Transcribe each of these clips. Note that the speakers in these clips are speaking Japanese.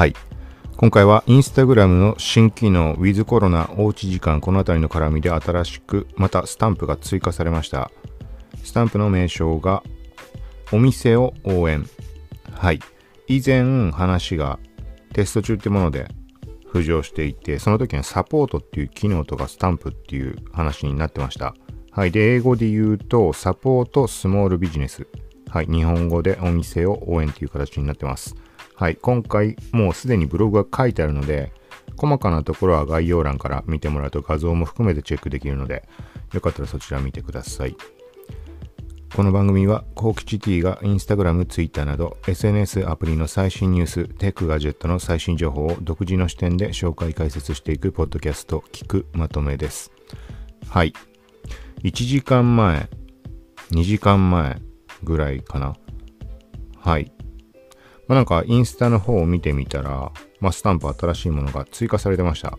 はい。今回はインスタグラムの新機能 With コロナおうち時間この辺りの絡みで新しくまたスタンプが追加されました。スタンプの名称がお店を応援。はい。以前話がテスト中ってもので浮上していて、その時にサポートっていう機能とかスタンプっていう話になってました。はい。で、英語で言うと、サポートスモールビジネス。はい。日本語でお店を応援っていう形になってます。はい。今回、もうすでにブログが書いてあるので、細かなところは概要欄から見てもらうと画像も含めてチェックできるので、よかったらそちら見てください。この番組は、コーキチ T がインスタグラム、ツイッターなど SNS アプリの最新ニュース、テックガジェットの最新情報を独自の視点で紹介解説していくポッドキャスト、聞くまとめです。はい。1時間前、2時間前ぐらいかな。はい。まあ、なんかインスタの方を見てみたら、まあ、スタンプ新しいものが追加されてました。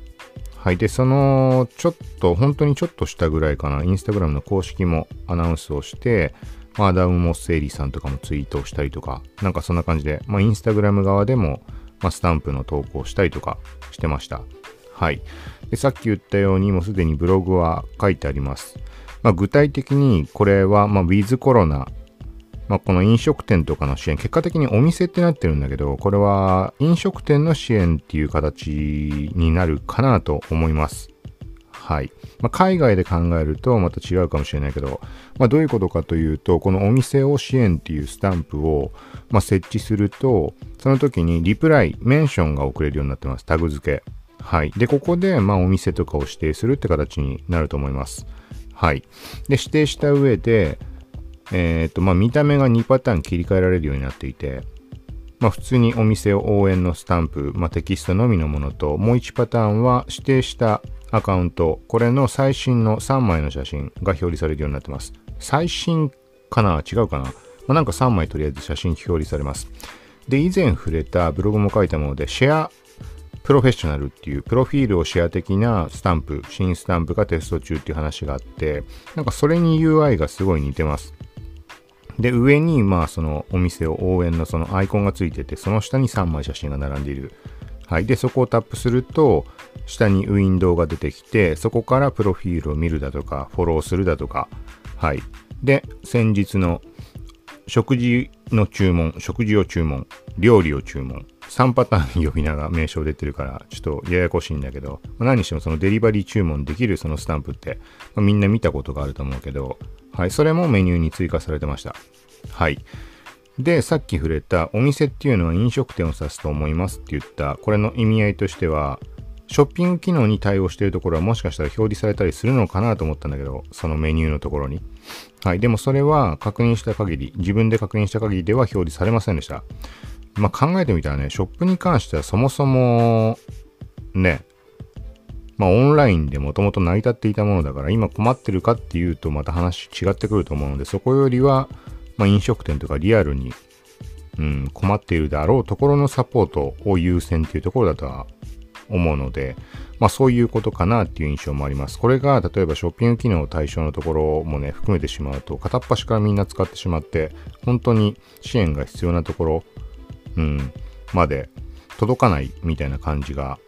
はい。で、その、ちょっと、本当にちょっとしたぐらいかな、インスタグラムの公式もアナウンスをして、まあ、アダム・モッセイリーさんとかもツイートをしたりとか、なんかそんな感じで、まあ、インスタグラム側でも、まあ、スタンプの投稿したりとかしてました。はい。で、さっき言ったように、もうすでにブログは書いてあります。まあ、具体的に、これは、まあ、ウィズコロナ、まあ、この飲食店とかの支援、結果的にお店ってなってるんだけど、これは飲食店の支援っていう形になるかなと思います。はい。まあ、海外で考えるとまた違うかもしれないけど、まあ、どういうことかというと、このお店を支援っていうスタンプを、まあ、設置すると、その時にリプライ、メンションが送れるようになってます。タグ付け。はい。で、ここで、ま、お店とかを指定するって形になると思います。はい。で、指定した上で、えっ、と、まあ、見た目が2パターン切り替えられるようになっていて、まあ、普通にお店を応援のスタンプ、まあ、テキストのみのものと、もう1パターンは指定したアカウント、これの最新の3枚の写真が表示されるようになってます。最新かな？違うかな、まあ、なんか3枚とりあえず写真表示されます。で、以前触れたブログも書いたもので、シェアプロフェッショナルっていうプロフィールをシェア的なスタンプ、新スタンプがテスト中っていう話があって、なんかそれに UI がすごい似てます。で、上に、まあ、そのお店を応援のそのアイコンがついてて、その下に3枚写真が並んでいる。はい。で、そこをタップすると、下にウィンドウが出てきて、そこからプロフィールを見るだとか、フォローするだとか、はい。で、先日の食事の注文、食事を注文、料理を注文、3パターン呼び名が名称出てるから、ちょっとややこしいんだけど、まあ、何にしてもそのデリバリー注文できるそのスタンプって、まあ、みんな見たことがあると思うけど、はい、それもメニューに追加されてました。はい。で、さっき触れたお店っていうのは飲食店を指すと思いますって言った、これの意味合いとしては、ショッピング機能に対応しているところはもしかしたら表示されたりするのかなと思ったんだけど、そのメニューのところに。はい。でもそれは確認した限り、自分で確認した限りでは表示されませんでした。まあ考えてみたらね、ショップに関してはそもそも、ね、まあオンラインでもともと成り立っていたものだから、今困ってるかっていうとまた話違ってくると思うので、そこよりは、まあ飲食店とかリアルに、うん、困っているであろうところのサポートを優先っていうところだとは思うので、まあそういうことかなっていう印象もあります。これが例えばショッピング機能対象のところもね、含めてしまうと、片っ端からみんな使ってしまって、本当に支援が必要なところ、うん、まで届かないみたいな感じが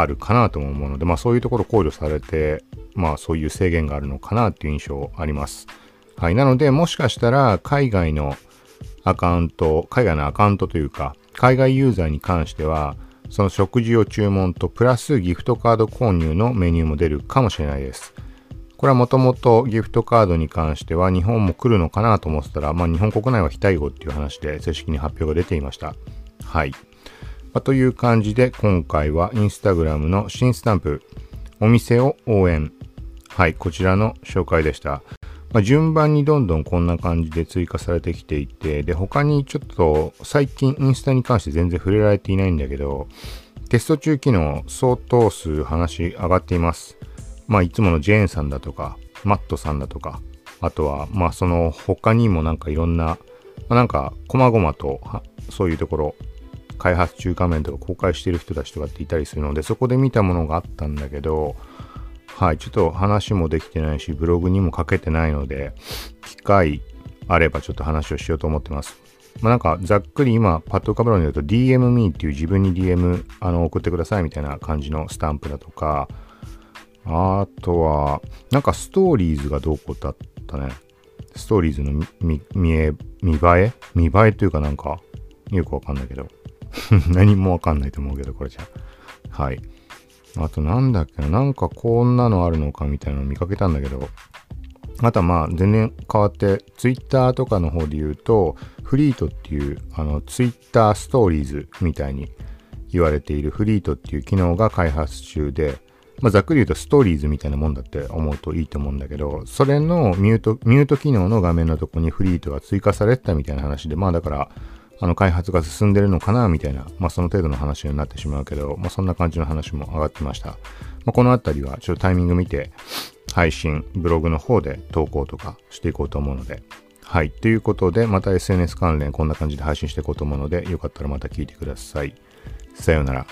あるかなとも思うので、まあそういうところ考慮されて、まあそういう制限があるのかなっていう印象あります。はい。なので、もしかしたら海外のアカウント、海外のアカウントというか、海外ユーザーに関しては、その食事を注文とプラスギフトカード購入のメニューも出るかもしれないです。これはもともとギフトカードに関しては日本も来るのかなと思ってたら、まあ日本国内は非対応っていう話で正式に発表が出ていました。はい。まあ、という感じで今回はインスタグラムの新スタンプ、お店を応援。はい、こちらの紹介でした。まあ、順番にどんどんこんな感じで追加されてきていて、で、他にちょっと最近インスタに関して全然触れられていないんだけど、テスト中機能相当数話上がっています。まあ、いつものジェーンさんだとか、マットさんだとか、あとは、まあ、その他にもなんかいろんな、まあ、なんか、細々と、そういうところ、開発中画面とか公開してる人たちとかっていたりするので、そこで見たものがあったんだけど、はい、ちょっと話もできてないし、ブログにも書けてないので、機会あればちょっと話をしようと思ってます。まあ、なんかざっくり今パッと浮かぶのに言うと DM me っていう自分に DM あの送ってくださいみたいな感じのスタンプだとか、あとは、なんかストーリーズがどうこうだったね。ストーリーズの見、見え、見栄え？見栄えというかなんか、よくわかんないけど。何もわかんないと思うけど、これじゃ。はい。あとなんだっけな、なんかこんなのあるのかみたいなの見かけたんだけど、あとはまあ全然変わって、ツイッターとかの方で言うと、フリートっていう、あの、ツイッターストーリーズみたいに言われているフリートっていう機能が開発中で、まあ、ざっくり言うとストーリーズみたいなもんだって思うといいと思うんだけど、それのミュート、ミュート機能の画面のとこにフリートが追加されてたみたいな話で、まあだから、あの開発が進んでるのかなみたいな、まあその程度の話になってしまうけど、まあそんな感じの話も上がってました。まあ、このあたりはちょっとタイミング見て、配信、ブログの方で投稿とかしていこうと思うので、はい。ということで、また SNS 関連こんな感じで配信していこうと思うので、よかったらまた聞いてください。さようなら。